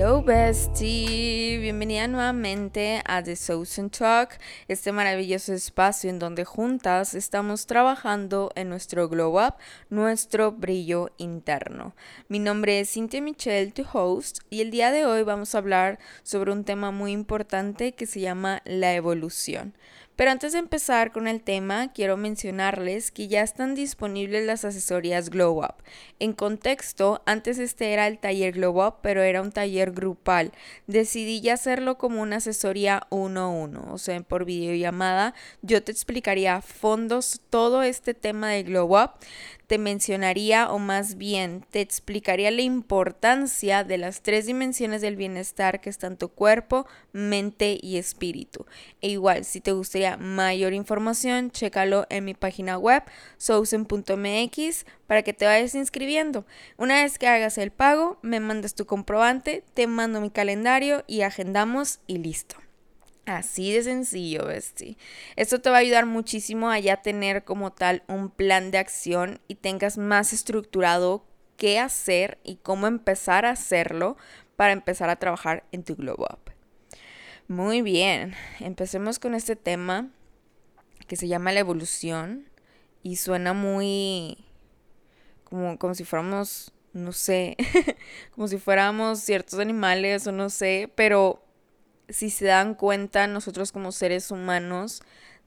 Hello bestie, bienvenida nuevamente a The Southern Talk, este maravilloso espacio en donde juntas estamos trabajando en nuestro glow up, nuestro brillo interno. Mi nombre es Cynthia Michelle, tu host, y el día de hoy vamos a hablar sobre un tema muy importante que se llama la evolución. Pero antes de empezar con el tema, quiero mencionarles que ya están disponibles las asesorías Glow Up. En contexto, antes este era el taller Glow Up, pero era un taller grupal. Decidí ya hacerlo como una asesoría uno a uno, o sea, por videollamada. Yo te explicaría a fondos todo este tema de Glow Up te mencionaría o más bien te explicaría la importancia de las tres dimensiones del bienestar que están tu cuerpo, mente y espíritu. E igual, si te gustaría mayor información, chécalo en mi página web sousen.mx para que te vayas inscribiendo. Una vez que hagas el pago, me mandas tu comprobante, te mando mi calendario y agendamos y listo. Así de sencillo, bestie. Esto te va a ayudar muchísimo a ya tener como tal un plan de acción y tengas más estructurado qué hacer y cómo empezar a hacerlo para empezar a trabajar en tu glow up. Muy bien, empecemos con este tema que se llama la evolución y suena muy como, como si fuéramos, no sé, como si fuéramos ciertos animales o no sé, pero si se dan cuenta, nosotros como seres humanos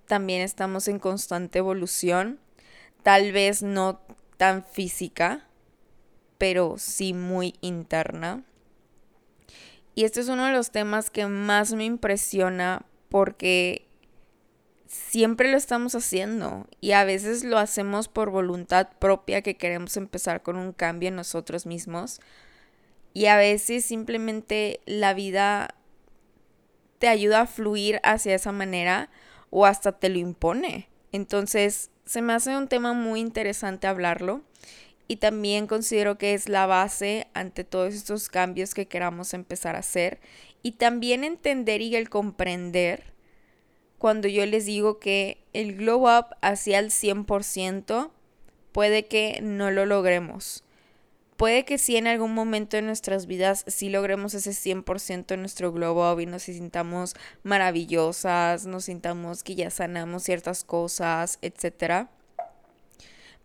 también estamos en constante evolución, tal vez no tan física, pero sí muy interna. Y este es uno de los temas que más me impresiona porque siempre lo estamos haciendo y a veces lo hacemos por voluntad propia que queremos empezar con un cambio en nosotros mismos y a veces simplemente la vida te ayuda a fluir hacia esa manera o hasta te lo impone. Entonces, se me hace un tema muy interesante hablarlo y también considero que es la base ante todos estos cambios que queramos empezar a hacer y también entender y el comprender cuando yo les digo que el glow up hacia el 100% puede que no lo logremos puede que sí en algún momento de nuestras vidas sí logremos ese 100% en nuestro globo y nos sintamos maravillosas, nos sintamos que ya sanamos ciertas cosas, etc.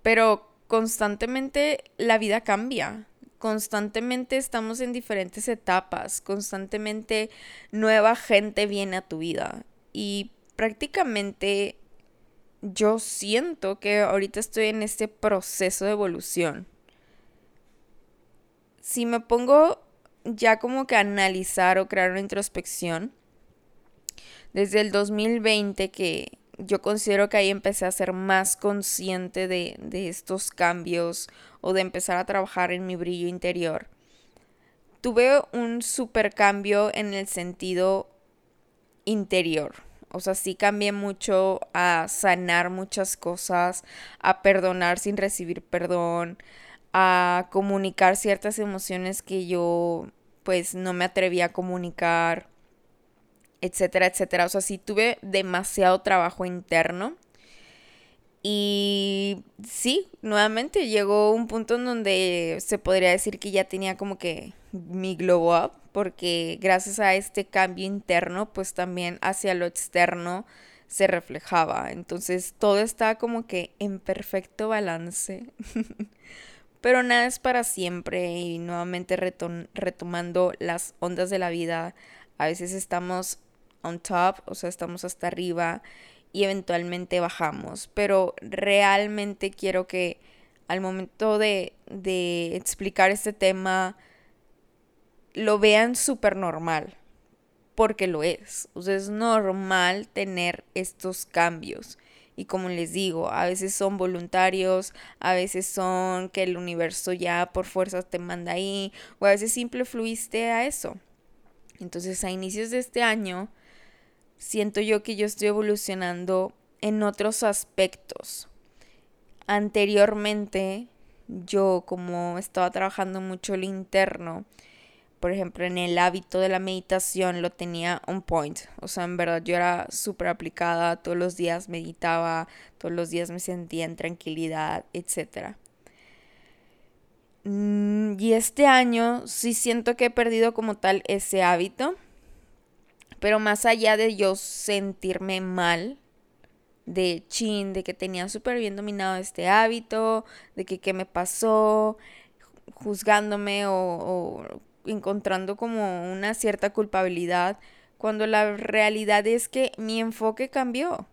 Pero constantemente la vida cambia. Constantemente estamos en diferentes etapas, constantemente nueva gente viene a tu vida y prácticamente yo siento que ahorita estoy en este proceso de evolución si me pongo ya como que a analizar o crear una introspección, desde el 2020 que yo considero que ahí empecé a ser más consciente de, de estos cambios o de empezar a trabajar en mi brillo interior, tuve un super cambio en el sentido interior. O sea, sí cambié mucho a sanar muchas cosas, a perdonar sin recibir perdón, a comunicar ciertas emociones que yo pues no me atrevía a comunicar, etcétera, etcétera. O sea, sí tuve demasiado trabajo interno. Y sí, nuevamente llegó un punto en donde se podría decir que ya tenía como que mi glow up, porque gracias a este cambio interno, pues también hacia lo externo se reflejaba. Entonces todo está como que en perfecto balance. Pero nada es para siempre y nuevamente retomando las ondas de la vida, a veces estamos on top, o sea, estamos hasta arriba y eventualmente bajamos. Pero realmente quiero que al momento de, de explicar este tema lo vean súper normal, porque lo es. O sea, es normal tener estos cambios. Y como les digo, a veces son voluntarios, a veces son que el universo ya por fuerzas te manda ahí, o a veces simple fluiste a eso. Entonces a inicios de este año, siento yo que yo estoy evolucionando en otros aspectos. Anteriormente, yo como estaba trabajando mucho el interno, por ejemplo, en el hábito de la meditación lo tenía on point. O sea, en verdad yo era súper aplicada, todos los días meditaba, todos los días me sentía en tranquilidad, etc. Mm, y este año sí siento que he perdido como tal ese hábito. Pero más allá de yo sentirme mal, de chin, de que tenía súper bien dominado este hábito, de que qué me pasó, juzgándome o, o, encontrando como una cierta culpabilidad, cuando la realidad es que mi enfoque cambió.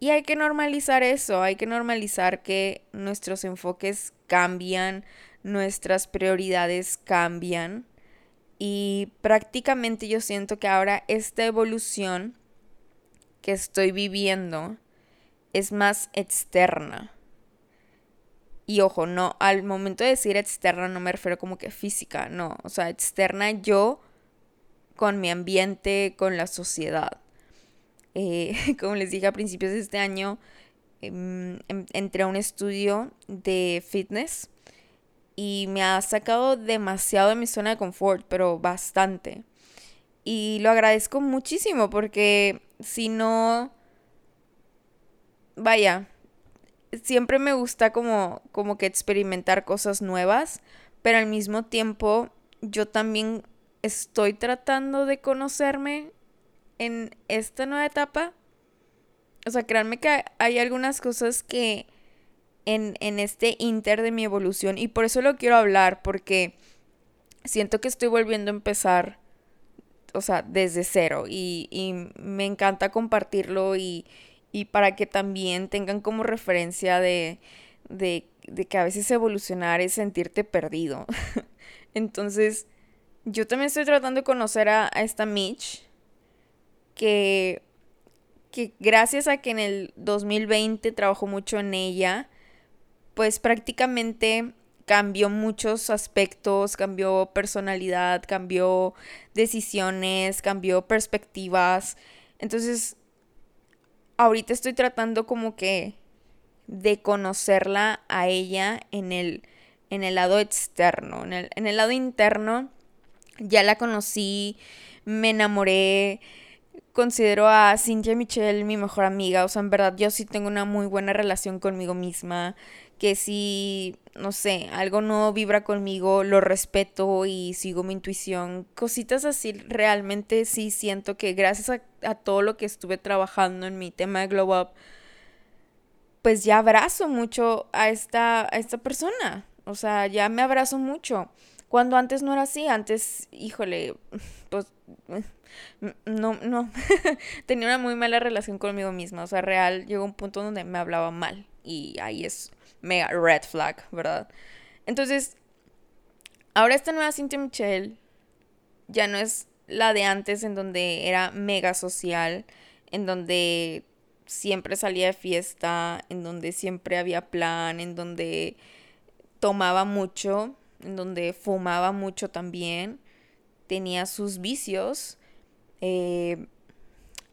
Y hay que normalizar eso, hay que normalizar que nuestros enfoques cambian, nuestras prioridades cambian. Y prácticamente yo siento que ahora esta evolución que estoy viviendo es más externa. Y ojo, no, al momento de decir externa no me refiero como que física, no, o sea, externa yo con mi ambiente, con la sociedad. Eh, como les dije a principios de este año, em, em, entré a un estudio de fitness y me ha sacado demasiado de mi zona de confort, pero bastante. Y lo agradezco muchísimo porque si no, vaya, siempre me gusta como, como que experimentar cosas nuevas, pero al mismo tiempo yo también estoy tratando de conocerme en esta nueva etapa. O sea, créanme que hay algunas cosas que en, en este inter de mi evolución, y por eso lo quiero hablar, porque siento que estoy volviendo a empezar, o sea, desde cero, y, y me encanta compartirlo y, y para que también tengan como referencia de, de, de que a veces evolucionar es sentirte perdido. Entonces, yo también estoy tratando de conocer a, esta Mitch, que, que gracias a que en el 2020 trabajó mucho en ella, pues prácticamente cambió muchos aspectos, cambió personalidad, cambió decisiones, cambió perspectivas. Entonces, ahorita estoy tratando como que de conocerla a ella en el, en el lado externo, en el, en el lado interno. Ya la conocí, me enamoré, considero a Cynthia Michelle mi mejor amiga, o sea, en verdad yo sí tengo una muy buena relación conmigo misma, que si, no sé, algo no vibra conmigo, lo respeto y sigo mi intuición, cositas así, realmente sí siento que gracias a, todo lo que estuve trabajando en mi tema de Glow Up, pues ya abrazo mucho a esta, a esta persona, o sea, ya me abrazo mucho. Cuando antes no era así, antes, híjole, pues no, no, tenía una muy mala relación conmigo misma, o sea, real llegó un punto donde me hablaba mal y ahí es mega red flag, ¿verdad? Entonces, ahora esta nueva Cynthia Michelle ya no es la de antes en donde era mega social, en donde siempre salía de fiesta, en donde siempre había plan, en donde tomaba mucho en donde fumaba mucho también, tenía sus vicios. Eh,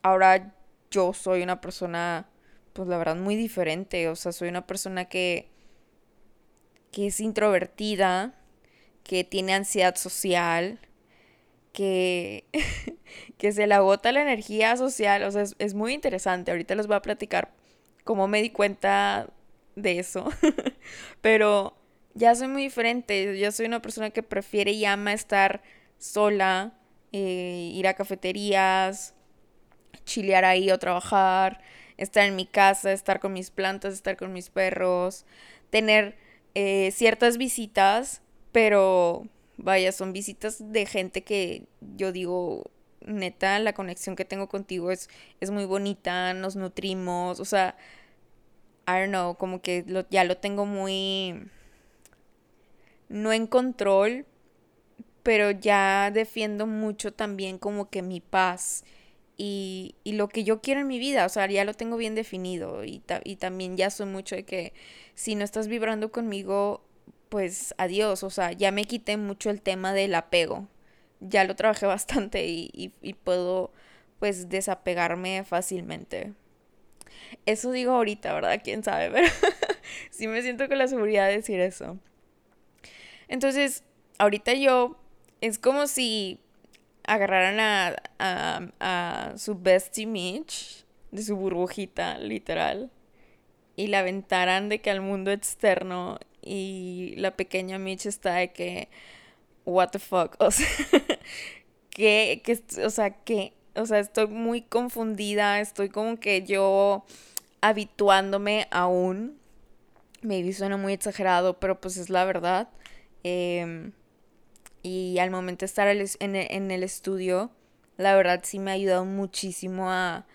ahora yo soy una persona, pues la verdad, muy diferente. O sea, soy una persona que, que es introvertida, que tiene ansiedad social, que, que se le agota la energía social. O sea, es, es muy interesante. Ahorita les voy a platicar cómo me di cuenta de eso. Pero ya soy muy diferente. Yo soy una persona que prefiere y ama estar sola, eh, ir a cafeterías, chilear ahí o trabajar, estar en mi casa, estar con mis plantas, estar con mis perros, tener eh, ciertas visitas, pero vaya, son visitas de gente que yo digo, neta, la conexión que tengo contigo es, es muy bonita, nos nutrimos, o sea, I don't know, como que ya lo tengo muy no en control, pero ya defiendo mucho también como que mi paz y, y, lo que yo quiero en mi vida, o sea, ya lo tengo bien definido y, y también ya soy mucho de que si no estás vibrando conmigo, pues adiós, o sea, ya me quité mucho el tema del apego, ya lo trabajé bastante y, y puedo pues desapegarme fácilmente. Eso digo ahorita, ¿verdad? ¿Quién sabe? Pero sí me siento con la seguridad de decir eso. Entonces, ahorita yo, es como si agarraran a, a, a su bestie Mitch de su burbujita, literal, y la aventaran de que al mundo externo y la pequeña Mitch está de que, what the fuck, o sea, que, que, o sea, que, o sea, estoy muy confundida, estoy como que yo habituándome aún, maybe suena muy exagerado, pero pues es la verdad. Em, y al momento de estar en el estudio, la verdad sí me ha ayudado muchísimo a,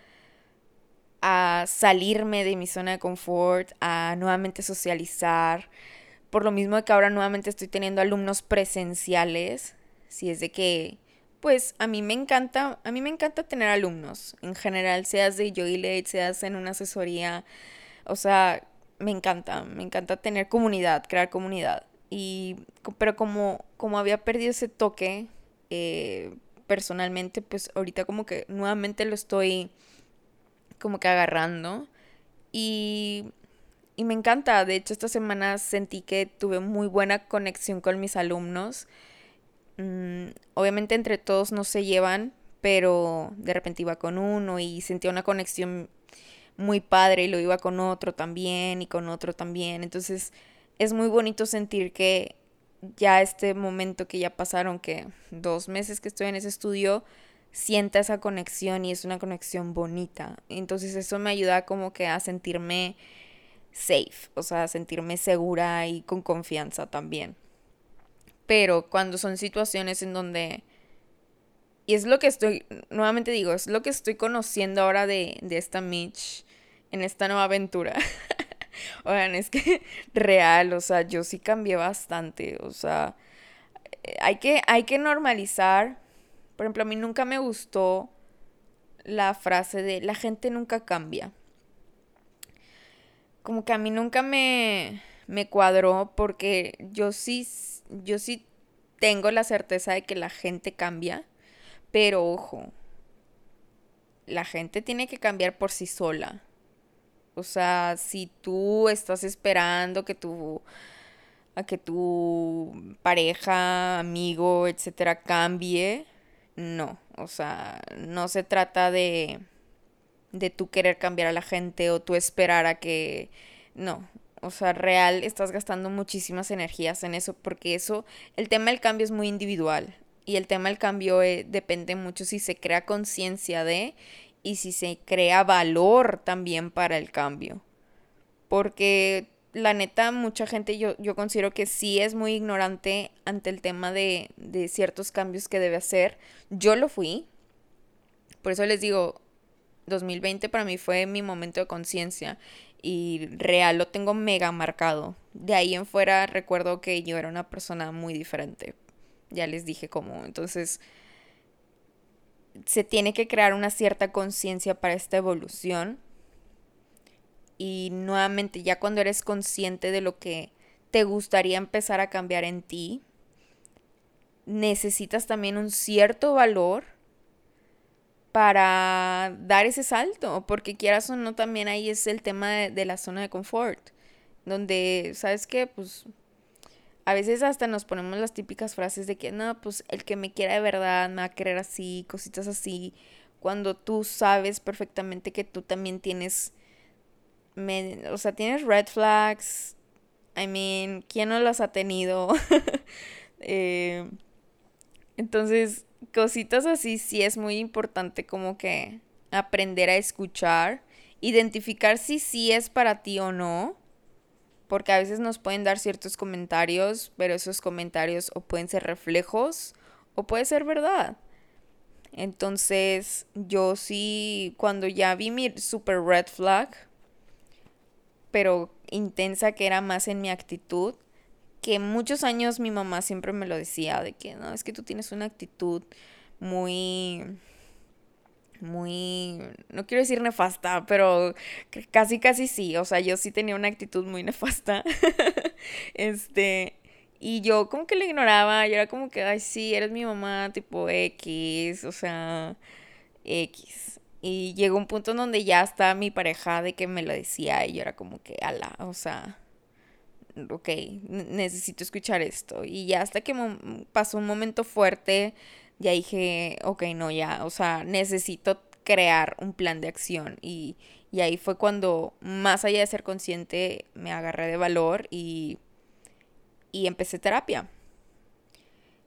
a salirme de mi zona de confort, a nuevamente socializar. Por lo mismo de que ahora nuevamente estoy teniendo alumnos presenciales, si es de que pues a mí me encanta, a mí me encanta tener alumnos, en general, seas de Joylate, seas en una asesoría, o sea, me encanta, me encanta tener comunidad, crear comunidad. Y, pero como, como había perdido ese toque, eh, personalmente, pues ahorita como que nuevamente lo estoy como que agarrando. Y, y me encanta, de hecho esta semana sentí que tuve muy buena conexión con mis alumnos. Mm, obviamente entre todos no se llevan, pero de repente iba con uno y sentía una conexión muy padre y lo iba con otro también y con otro también. Entonces es muy bonito sentir que ya este momento que ya pasaron, que dos meses que estoy en ese estudio, sienta esa conexión y es una conexión bonita. Entonces eso me ayuda como que a sentirme safe, o sea, a sentirme segura y con confianza también. Pero cuando son situaciones en donde... Y es lo que estoy, nuevamente digo, es lo que estoy conociendo ahora de, de esta Mitch en esta nueva aventura. Oigan, es que real, o sea, yo sí cambié bastante, o sea, hay que, hay que normalizar. Por ejemplo, a mí nunca me gustó la frase de la gente nunca cambia. Como que a mí nunca me, me cuadró porque yo sí yo sí tengo la certeza de que la gente cambia, pero ojo, la gente tiene que cambiar por sí sola. O sea, si tú estás esperando que tu a que tu pareja, amigo, etcétera cambie, no, o sea, no se trata de de tú querer cambiar a la gente o tú esperar a que no, o sea, real estás gastando muchísimas energías en eso porque eso, el tema del cambio es muy individual y el tema del cambio eh, depende mucho si se crea conciencia de y si se crea valor también para el cambio. Porque la neta, mucha gente yo, yo considero que sí es muy ignorante ante el tema de, de ciertos cambios que debe hacer. Yo lo fui. Por eso les digo, 2020 para mí fue mi momento de conciencia y real lo tengo mega marcado. De ahí en fuera recuerdo que yo era una persona muy diferente. Ya les dije cómo. Entonces, se tiene que crear una cierta conciencia para esta evolución. Y nuevamente, ya cuando eres consciente de lo que te gustaría empezar a cambiar en ti, necesitas también un cierto valor para dar ese salto, porque quieras o no, también ahí es el tema de, la zona de confort, donde, ¿sabes qué? Pues a veces hasta nos ponemos las típicas frases de que, no, pues el que me quiera de verdad me va a querer así, cositas así, cuando tú sabes perfectamente que tú también tienes, o sea, tienes red flags, I mean, ¿quién no las ha tenido? eh, entonces, cositas así sí es muy importante como que aprender a escuchar, identificar si sí es para ti o no, porque a veces nos pueden dar ciertos comentarios, pero esos comentarios o pueden ser reflejos o puede ser verdad. Entonces, yo sí, cuando ya vi mi super red flag, pero intensa que era más en mi actitud, que muchos años mi mamá siempre me lo decía, de que no, es que tú tienes una actitud muy, muy, no quiero decir nefasta, pero casi, casi sí, o sea, yo sí tenía una actitud muy nefasta, este, y yo como que le ignoraba, yo era como que, ay, sí, eres mi mamá, tipo X, o sea, X. Y llegó un punto en donde ya está mi pareja de que me lo decía y yo era como que, ala, o sea, ok, necesito escuchar esto. Y ya hasta que pasó un momento fuerte, ya dije, ok, no, ya, o sea, necesito crear un plan de acción. Y, y ahí fue cuando, más allá de ser consciente, me agarré de valor y, y empecé terapia.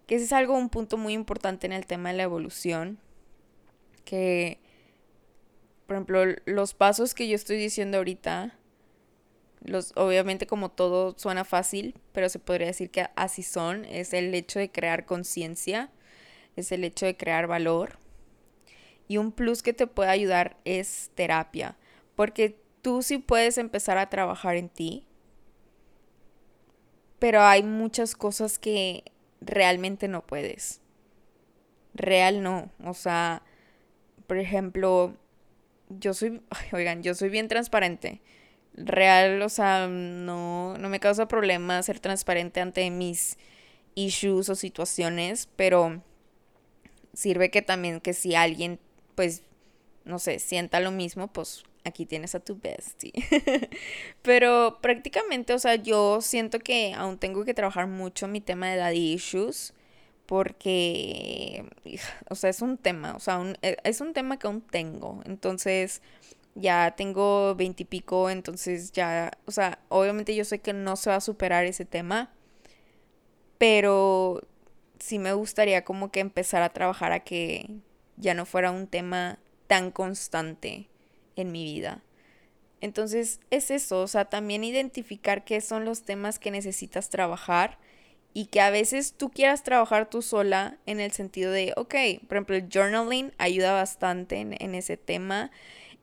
Que ese es algo, un punto muy importante en el tema de la evolución. Que, por ejemplo, los pasos que yo estoy diciendo ahorita, los, obviamente como todo suena fácil, pero se podría decir que así son. Es el hecho de crear conciencia, es el hecho de crear valor. Y un plus que te puede ayudar es terapia, porque tú sí puedes empezar a trabajar en ti, pero hay muchas cosas que realmente no puedes. Real no. O sea, por ejemplo, yo soy, oigan, yo soy bien transparente. Real, o sea, no, no me causa problema ser transparente ante mis issues o situaciones, pero sirve que también que si alguien, pues, no sé, sienta lo mismo, pues aquí tienes a tu bestie. Pero prácticamente, o sea, yo siento que aún tengo que trabajar mucho mi tema de daddy issues. Porque, o sea, es un tema, o sea, e, es un tema que aún tengo. Entonces, ya tengo veintipico, entonces ya, o sea, obviamente yo sé que no se va a superar ese tema. Pero sí me gustaría como que empezar a trabajar a que ya no fuera un tema tan constante en mi vida. Entonces es eso, o sea, también identificar qué son los temas que necesitas trabajar y que a veces tú quieras trabajar tú sola en el sentido de, ok, por ejemplo, el journaling ayuda bastante en, ese tema.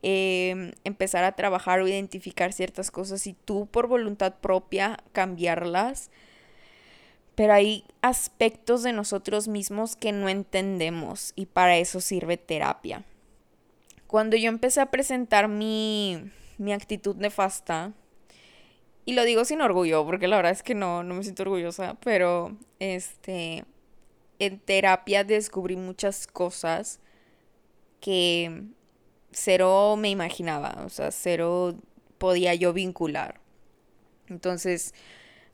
Em, empezar a trabajar o identificar ciertas cosas y tú por voluntad propia cambiarlas. Pero hay aspectos de nosotros mismos que no entendemos y para eso sirve terapia. Cuando yo empecé a presentar mi, mi actitud nefasta, y lo digo sin orgullo, porque la verdad es que no, no me siento orgullosa, pero este, en terapia descubrí muchas cosas que cero me imaginaba, o sea, cero podía yo vincular. Entonces,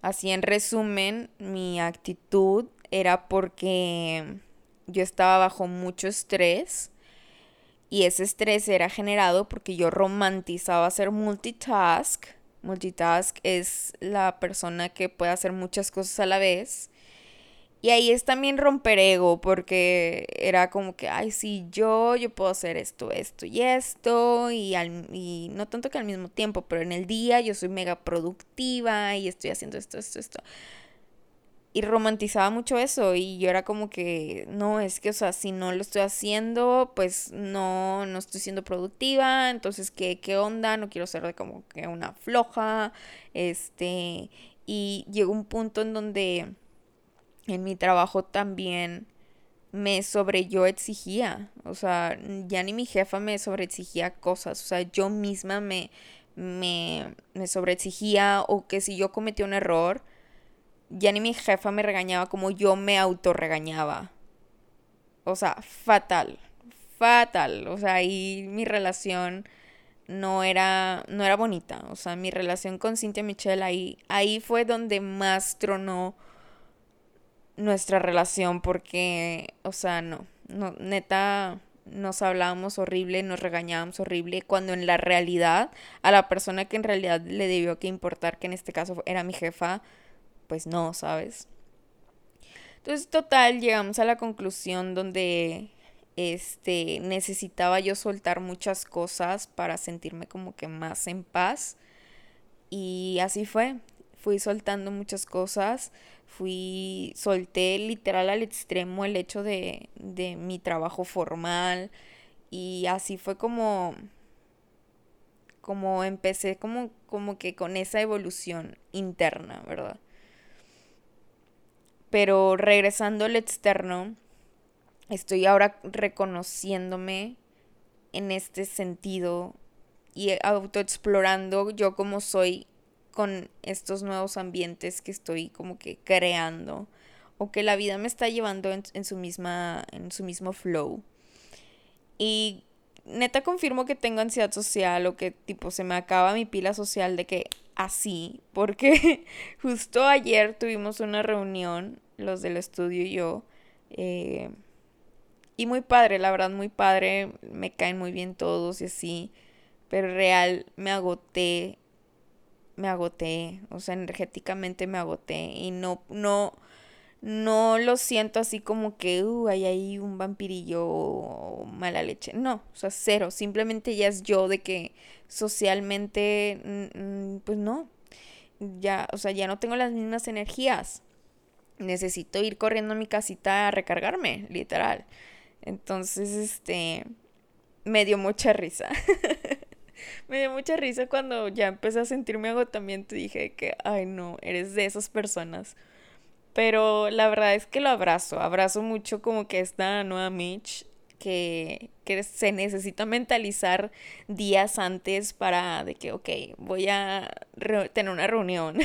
así en resumen, mi actitud era porque yo estaba bajo mucho estrés y ese estrés era generado porque yo romantizaba hacer multitask. Multitask es la persona que puede hacer muchas cosas a la vez. Y ahí es también romper ego, porque era como que, ay, sí, yo, yo puedo hacer esto, esto y esto, y, y no tanto que al mismo tiempo, pero en el día yo soy mega productiva y estoy haciendo esto, esto, esto. Y romantizaba mucho eso y yo era como que no es que o sea si no lo estoy haciendo pues no no estoy siendo productiva entonces qué qué onda no quiero ser de como que una floja este y llegó un punto en donde en mi trabajo también me sobre yo exigía o sea ya ni mi jefa me sobre exigía cosas o sea yo misma me me, me sobre exigía o que si yo cometí un error ya ni mi jefa me regañaba como yo me autorregañaba. O sea, fatal, fatal. O sea, ahí mi relación no era, no era bonita. O sea, mi relación con Cynthia Michelle ahí, ahí fue donde más tronó nuestra relación porque, o sea, no, no, neta, nos hablábamos horrible, nos regañábamos horrible, cuando en la realidad a la persona que en realidad le debió que importar, que en este caso era mi jefa, pues no, ¿sabes? Entonces, total, llegamos a la conclusión donde este necesitaba yo soltar muchas cosas para sentirme como que más en paz. Y así fue. Fui soltando muchas cosas. Fui, solté literal al extremo el hecho de, de mi trabajo formal. Y así fue como, como empecé como, como que con esa evolución interna, ¿verdad? Pero regresando al externo, estoy ahora reconociéndome en este sentido y autoexplorando yo como soy con estos nuevos ambientes que estoy como que creando o que la vida me está llevando en, su misma en su mismo flow y neta confirmo que tengo ansiedad social o que tipo se me acaba mi pila social de que así porque justo ayer tuvimos una reunión los del estudio y yo. Eh, y muy padre, la verdad, muy padre. Me caen muy bien todos y así. Pero real, me agoté me agoté, o sea, energéticamente me agoté y no, no, no lo siento así como que, uh, hay ahí un vampirillo o mala leche. No, o sea, cero. Simplemente ya es yo de que socialmente, mm, mm, pues no. Ya, o sea, ya no tengo las mismas energías. Necesito ir corriendo a mi casita a recargarme, literal. Entonces, este, me dio mucha risa. me dio mucha risa cuando ya empecé a sentirme agotamiento y dije que, ay no, eres de esas personas pero la verdad es que lo abrazo, abrazo mucho como que esta nueva Mitch que, que se necesita mentalizar días antes para de que, ok, voy a tener una reunión.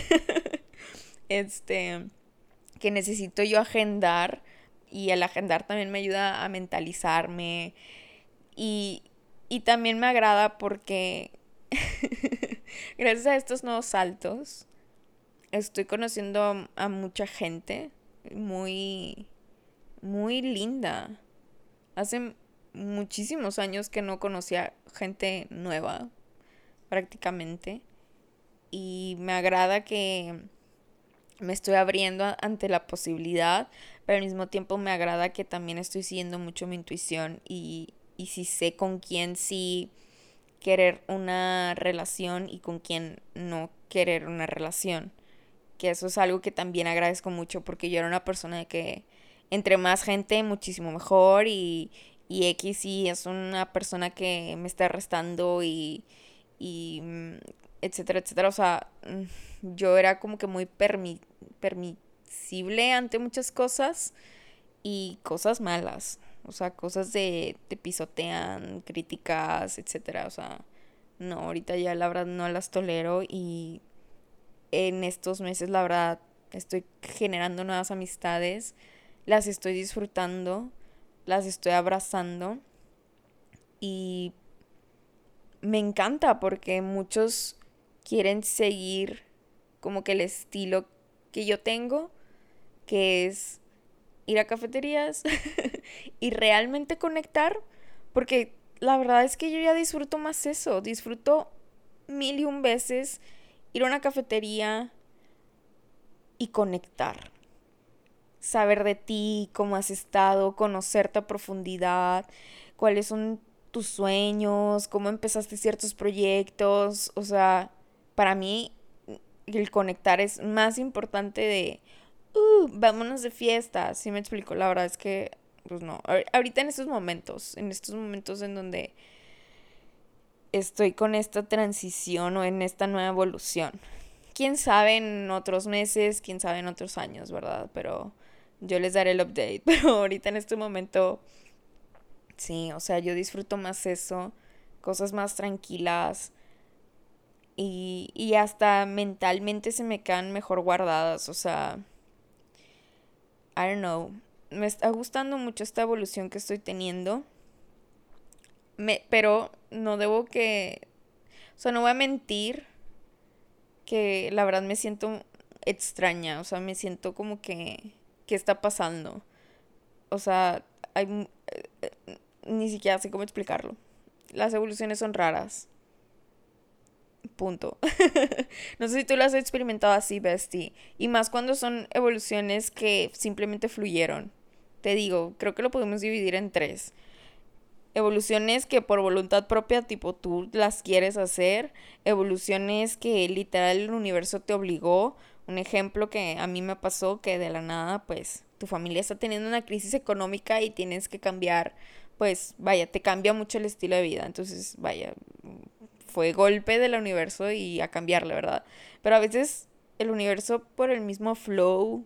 este, que necesito yo agendar y el agendar también me ayuda a mentalizarme y, y también me agrada porque gracias a estos nuevos saltos estoy conociendo a mucha gente muy, muy linda. Hace muchísimos años que no conocía gente nueva, prácticamente. Y me agrada que me estoy abriendo ante la posibilidad, pero al mismo tiempo me agrada que también estoy siguiendo mucho mi intuición y, y si sé con quién sí querer una relación y con quién no querer una relación que eso es algo que también agradezco mucho porque yo era una persona de que entre más gente muchísimo mejor y, y X y es una persona que me está arrestando y, y mm, etcétera, etcétera. O sea, mm, yo era como que muy permi permisible ante muchas cosas y cosas malas. O sea, cosas de te pisotean, críticas, etcétera. O sea, no, ahorita ya la verdad no las tolero y en estos meses, la verdad, estoy generando nuevas amistades, las estoy disfrutando, las estoy abrazando y me encanta porque muchos quieren seguir como que el estilo que yo tengo, que es ir a cafeterías y realmente conectar, porque la verdad es que yo ya disfruto más eso, disfruto mil y un veces ir a una cafetería y conectar. Saber de ti, cómo has estado, conocerte a profundidad, cuáles son tus sueños, cómo empezaste ciertos proyectos. O sea, para mí el conectar es más importante de, uh, vámonos de fiesta. Si me explico, la verdad es que, pues no. Ahorita en estos momentos, en estos momentos en donde estoy con esta transición o en esta nueva evolución. Quién sabe en otros meses, quién sabe en otros años, ¿verdad? Pero yo les daré el update. Pero ahorita en este momento, sí, o sea, yo disfruto más eso, cosas más tranquilas. Y, y hasta mentalmente se me quedan mejor guardadas, o sea, I don't know, me está gustando mucho esta evolución que estoy teniendo me, pero no debo que, o sea, no voy a mentir que la verdad me siento extraña, o sea, me siento como que, ¿qué está pasando? O sea, hay, eh, ni siquiera sé cómo explicarlo. Las evoluciones son raras. Punto. no sé si tú las has experimentado así, Bestie. Y más cuando son evoluciones que simplemente fluyeron. Te digo, creo que lo podemos dividir en tres evoluciones que por voluntad propia, tipo tú las quieres hacer, evoluciones que literal el universo te obligó. Un ejemplo que a mí me pasó que de la nada, pues tu familia está teniendo una crisis económica y tienes que cambiar, pues vaya, te cambia mucho el estilo de vida. Entonces, vaya, fue golpe del universo y a cambiarle, ¿verdad? Pero a veces el universo por el mismo flow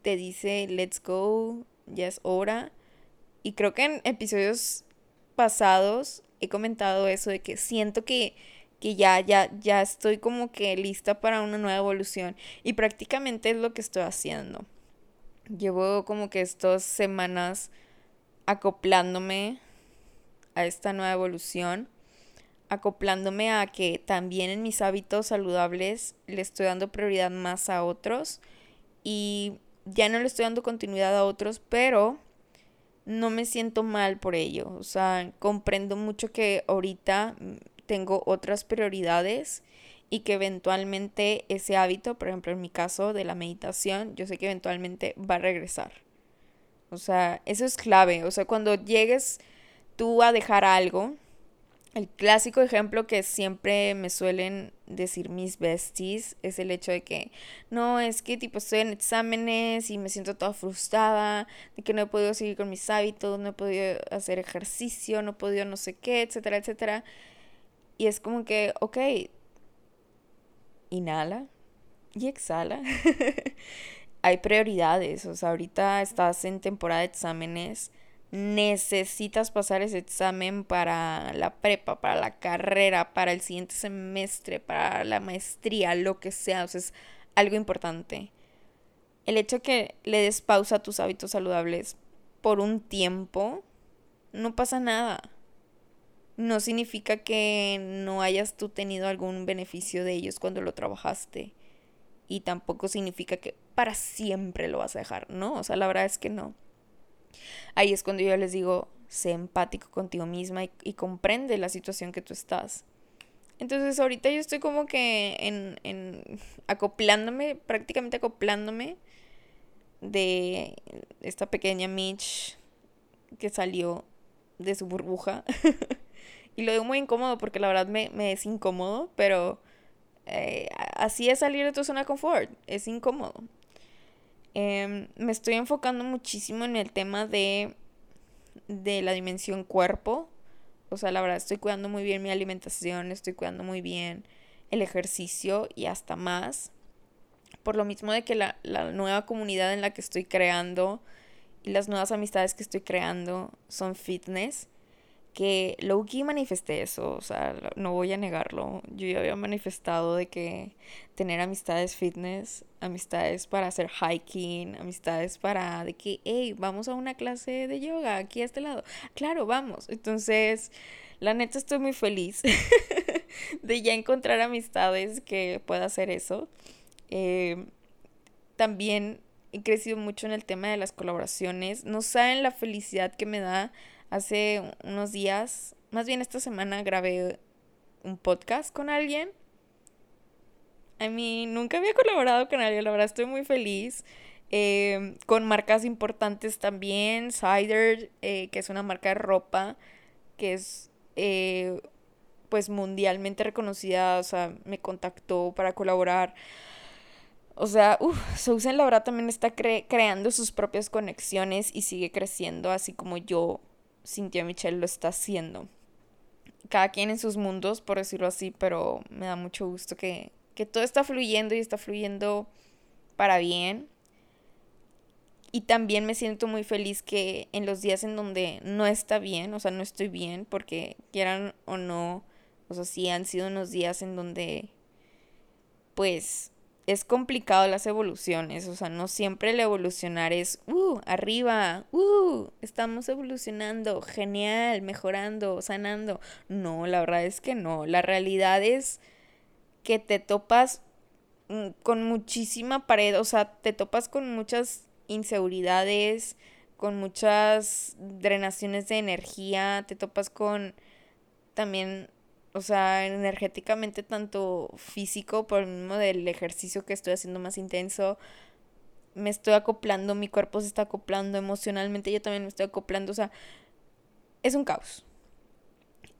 te dice, let's go, ya es hora y creo que en episodios pasados he comentado eso de que siento que, que ya, ya, ya estoy como que lista para una nueva evolución. Y prácticamente es lo que estoy haciendo. Llevo como que estas semanas acoplándome a esta nueva evolución, acoplándome a que también en mis hábitos saludables le estoy dando prioridad más a otros y ya no le estoy dando continuidad a otros, pero no me siento mal por ello. O sea, comprendo mucho que ahorita tengo otras prioridades y que eventualmente ese hábito, por ejemplo en mi caso de la meditación, yo sé que eventualmente va a regresar. O sea, eso es clave. O sea, cuando llegues tú a dejar algo, el clásico ejemplo que siempre me suelen decir mis besties es el hecho de que no, es que tipo estoy en exámenes y me siento toda frustrada, de que no he podido seguir con mis hábitos, no he podido hacer ejercicio, no he podido no sé qué, etcétera, etcétera. Y es como que, ok, inhala y exhala. Hay prioridades, o sea, ahorita estás en temporada de exámenes necesitas pasar ese examen para la prepa, para la carrera, para el siguiente semestre, para la maestría, lo que sea, o sea, es algo importante. El hecho que le des pausa a tus hábitos saludables por un tiempo, no pasa nada. No significa que no hayas tú tenido algún beneficio de ellos cuando lo trabajaste. Y tampoco significa que para siempre lo vas a dejar, ¿no? O sea, la verdad es que no. Ahí es cuando yo les digo, sé empático contigo misma y, comprende la situación que tú estás. Entonces ahorita yo estoy como que en, en acoplándome, prácticamente acoplándome de esta pequeña Mitch que salió de su burbuja. y lo digo muy incómodo porque la verdad me, me es incómodo, pero eh, así es salir de tu zona de confort, es incómodo. Em, me estoy enfocando muchísimo en el tema de, de la dimensión cuerpo. O sea, la verdad, estoy cuidando muy bien mi alimentación, estoy cuidando muy bien el ejercicio y hasta más. Por lo mismo de que la, la nueva comunidad en la que estoy creando y las nuevas amistades que estoy creando son fitness que Loki manifesté eso, o sea, no voy a negarlo. Yo ya había manifestado de que tener amistades fitness, amistades para hacer hiking, amistades para de que, hey, vamos a una clase de yoga aquí a este lado. Claro, vamos. Entonces, la neta estoy muy feliz de ya encontrar amistades que pueda hacer eso. Eh, también he crecido mucho en el tema de las colaboraciones. No saben la felicidad que me da Hace unos días, más bien esta semana, grabé un podcast con alguien. A mí nunca había colaborado con alguien, la verdad estoy muy feliz. Em, con marcas importantes también, Cider, eh, que es una marca de ropa, que es eh, pues mundialmente reconocida, o sea, me contactó para colaborar. O sea, uff, Susan la verdad también está creando sus propias conexiones y sigue creciendo, así como yo Cynthia Michelle lo está haciendo. Cada quien en sus mundos, por decirlo así, pero me da mucho gusto que, que todo está fluyendo y está fluyendo para bien. Y también me siento muy feliz que en los días en donde no está bien, o sea, no estoy bien, porque quieran o no, o sea, sí han sido unos días en donde, pues, es complicado las evoluciones, o sea, no siempre el evolucionar es, uh, arriba, uh, estamos evolucionando, genial, mejorando, sanando. No, la verdad es que no, la realidad es que te topas mm, con muchísima pared, o sea, te topas con muchas inseguridades, con muchas drenaciones de energía, te topas con también o sea, energéticamente tanto físico por el mismo del ejercicio que estoy haciendo más intenso, me estoy acoplando, mi cuerpo se está acoplando emocionalmente, yo también me estoy acoplando, o sea, es un caos.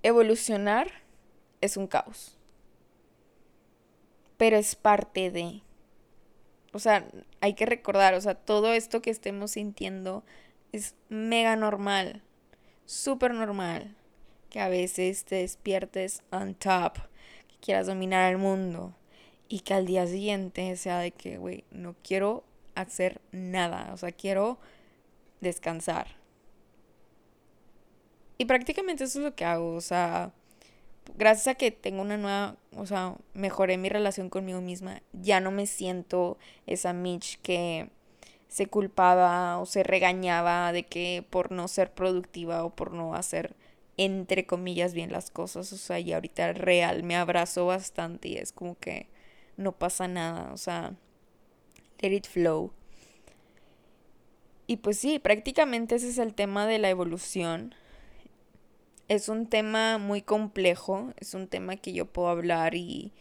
Evolucionar es un caos. Pero es parte de... O sea, hay que recordar, o sea, todo esto que estemos sintiendo es mega normal, súper normal que a veces te despiertes on top, que quieras dominar el mundo y que al día siguiente sea de que, güey, no quiero hacer nada, o sea, quiero descansar. Y prácticamente eso es lo que hago, o sea, gracias a que tengo una nueva, o sea, mejoré mi relación conmigo misma, ya no me siento esa Mitch que se culpaba o se regañaba de que por no ser productiva o por no hacer entre comillas bien las cosas, o sea, y ahorita real me abrazo bastante y es como que no pasa nada, o sea, let it flow. Y pues sí, prácticamente ese es el tema de la evolución. es un tema muy complejo, es un tema que yo puedo hablar y,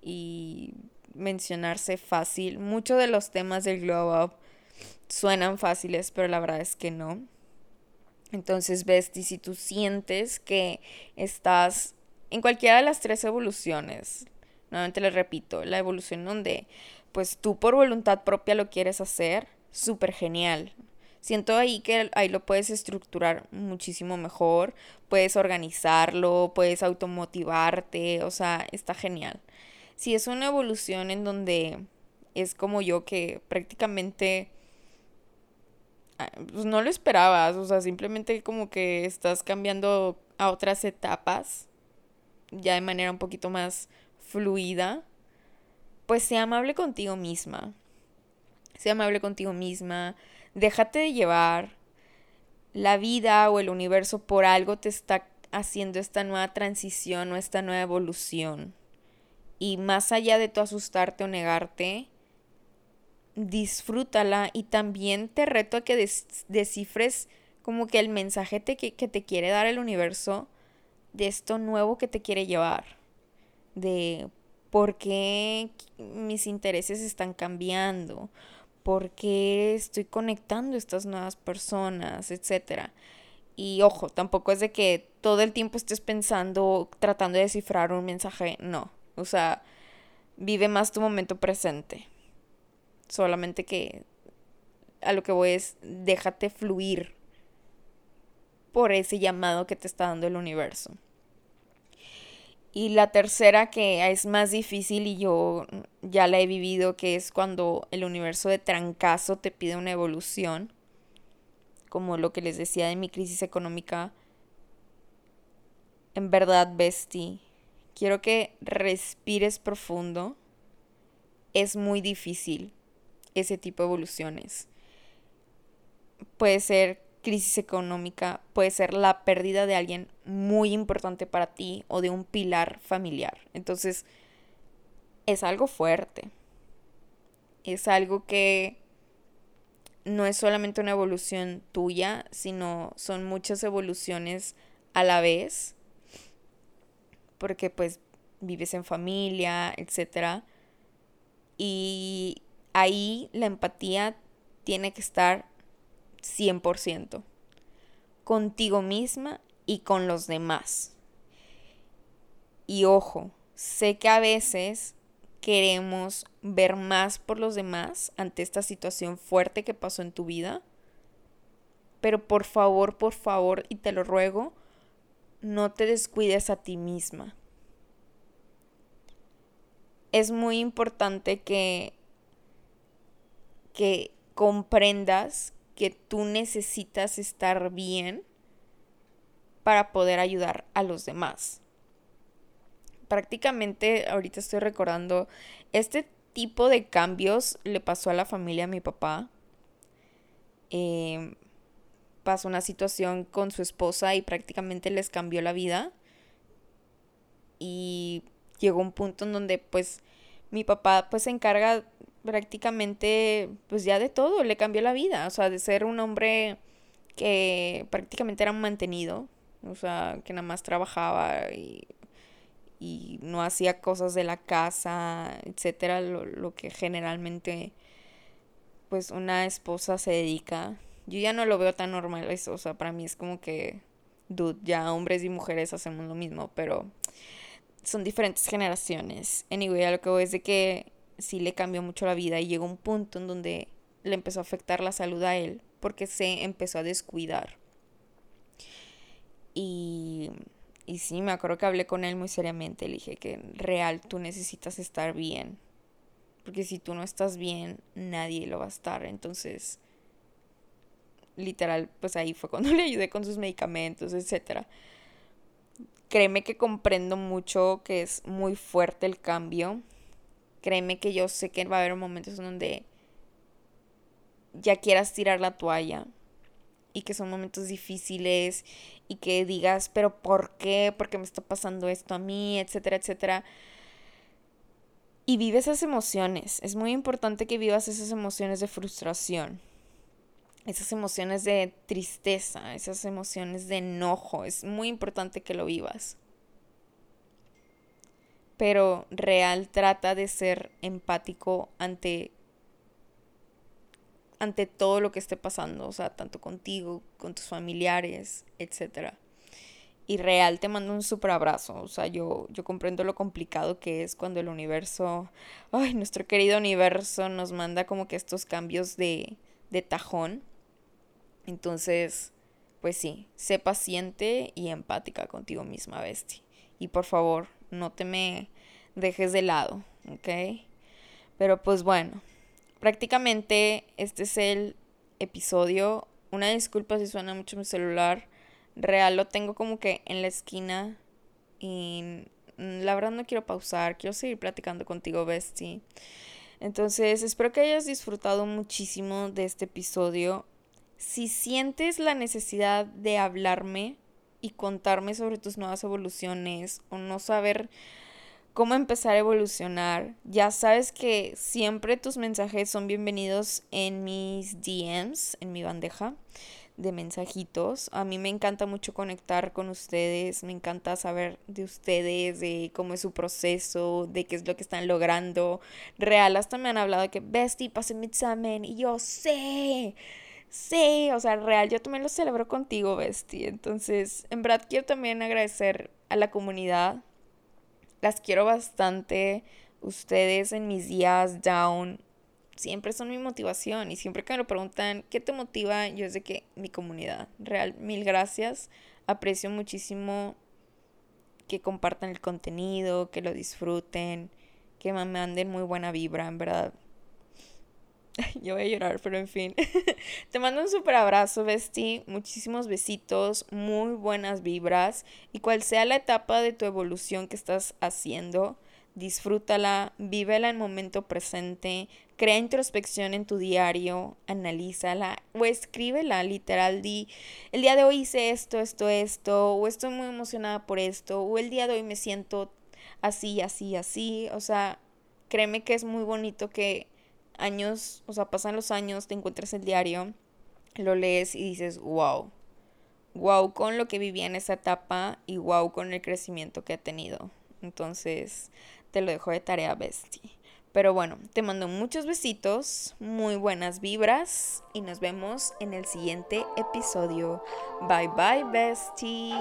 y mencionarse fácil. Muchos de los temas del Glow Up suenan fáciles, pero la verdad es que no. Entonces, Bestie, si tú sientes que estás en cualquiera de las tres evoluciones, nuevamente les repito, la evolución donde pues tú por voluntad propia lo quieres hacer, súper genial. Siento ahí que ahí lo puedes estructurar muchísimo mejor, puedes organizarlo, puedes automotivarte, o sea, está genial. Si es una evolución en donde es como yo que prácticamente pues no lo esperabas, o sea, simplemente como que estás cambiando a otras etapas, ya de manera un poquito más fluida, pues sea amable contigo misma, sea amable contigo misma, déjate de llevar, la vida o el universo por algo te está haciendo esta nueva transición o esta nueva evolución. Y más allá de tu asustarte o negarte, disfrútala y también te reto a que descifres como que el mensaje que, que te quiere dar el universo de esto nuevo que te quiere llevar, de por qué mis intereses están cambiando, por qué estoy conectando a estas nuevas personas, etc. Y ojo, tampoco es de que todo el tiempo estés pensando, tratando de descifrar un mensaje, no. O sea, vive más tu momento presente. Solamente que a lo que voy es déjate fluir por ese llamado que te está dando el universo. Y la tercera que es más difícil y yo ya la he vivido, que es cuando el universo de trancazo te pide una evolución, como lo que les decía de mi crisis económica. En verdad, Bestie, quiero que respires profundo. Es muy difícil ese tipo de evoluciones. Puede ser crisis económica, puede ser la pérdida de alguien muy importante para ti o de un pilar familiar. Entonces, es algo fuerte. Es algo que no es solamente una evolución tuya, sino son muchas evoluciones a la vez. Porque pues vives en familia, etc. Y ahí la empatía tiene que estar 100% contigo misma y con los demás. Y ojo, sé que a veces queremos ver más por los demás ante esta situación fuerte que pasó en tu vida, pero por favor, por favor, y te lo ruego, no te descuides a ti misma. Es muy importante que que comprendas que tú necesitas estar bien para poder ayudar a los demás. Prácticamente ahorita estoy recordando, este tipo de cambios le pasó a la familia a mi papá. Em, pasó una situación con su esposa y prácticamente les cambió la vida. Y llegó un punto en donde pues mi papá pues se encarga prácticamente, pues ya de todo, le cambió la vida, o sea, de ser un hombre que prácticamente era un mantenido, o sea, que nada más trabajaba y, y no hacía cosas de la casa, etcétera, lo, lo que generalmente, pues una esposa se dedica. Yo ya no lo veo tan normal eso, o sea, para mí es como que, dude, ya hombres y mujeres hacemos lo mismo, pero son diferentes generaciones. Anyway, a lo que voy es de que sí le cambió mucho la vida y llegó un punto en donde le empezó a afectar la salud a él porque se empezó a descuidar. Y, y sí, me acuerdo que hablé con él muy seriamente. Le dije que real tú necesitas estar bien. Porque si tú no estás bien, nadie lo va a estar. Entonces, literal, pues ahí fue cuando le ayudé con sus medicamentos, etc. Créeme que comprendo mucho que es muy fuerte el cambio créeme que yo sé que va a haber momentos en donde ya quieras tirar la toalla y que son momentos difíciles y que digas, pero ¿por qué? ¿Por qué me está pasando esto a mí? Etcétera, etcétera. Y vive esas emociones. Es muy importante que vivas esas emociones de frustración. esas emociones de tristeza, esas emociones de enojo. Es muy importante que lo vivas. Pero real trata de ser empático ante ante todo lo que esté pasando, o sea, tanto contigo, con tus familiares, etc. Y real te mando un super abrazo, o sea, yo, yo comprendo lo complicado que es cuando el universo, ay, nuestro querido universo nos manda como que estos cambios de, de tajón. Entonces, pues sí, sé paciente y empática contigo misma, Bestie. Y por favor, no te me dejes de lado, ¿ok? Pero pues bueno, prácticamente este es el episodio. Una disculpa si suena mucho mi celular. Real lo tengo como que en la esquina. Y la verdad no quiero pausar. Quiero seguir platicando contigo, Bestie. Entonces, espero que hayas disfrutado muchísimo de este episodio. Si sientes la necesidad de hablarme y contarme sobre tus nuevas evoluciones o no saber cómo empezar a evolucionar. Ya sabes que siempre tus mensajes son bienvenidos en mis DMs, en mi bandeja de mensajitos. A mí me encanta mucho conectar con ustedes, me encanta saber de ustedes, de cómo es su proceso, de qué es lo que están logrando. Real, hasta me han hablado de que, Bestie, pasé mi examen y yo sé. O sea, real, yo también lo celebro contigo, Bestie. Entonces, en verdad quiero también agradecer a la comunidad las quiero bastante. Ustedes en mis días down siempre son mi motivación y siempre que me lo preguntan, ¿qué te motiva? Yo es de que mi comunidad. Real, mil gracias. Aprecio muchísimo que compartan el contenido, que lo disfruten, que me manden muy buena vibra, en verdad. Yo voy a llorar, pero en fin. Te mando un super abrazo, Besti. Muchísimos besitos, muy buenas vibras. Y cual sea la etapa de tu evolución que estás haciendo, disfrútala, vívela en momento presente, crea introspección en tu diario, analízala o escríbela, literal, di, el día de hoy hice esto, esto, esto, o estoy muy emocionada por esto, o el día de hoy me siento así, así, así. O sea, créeme que es muy bonito que años, o sea, pasan los años, te encuentras el diario, lo lees y dices, wow, wow con lo que vivía en esa etapa y wow con el crecimiento que ha tenido. Entonces, te lo dejo de tarea, bestie. Pero bueno, te mando muchos besitos, muy buenas vibras y nos vemos en el siguiente episodio. Bye bye, bestie.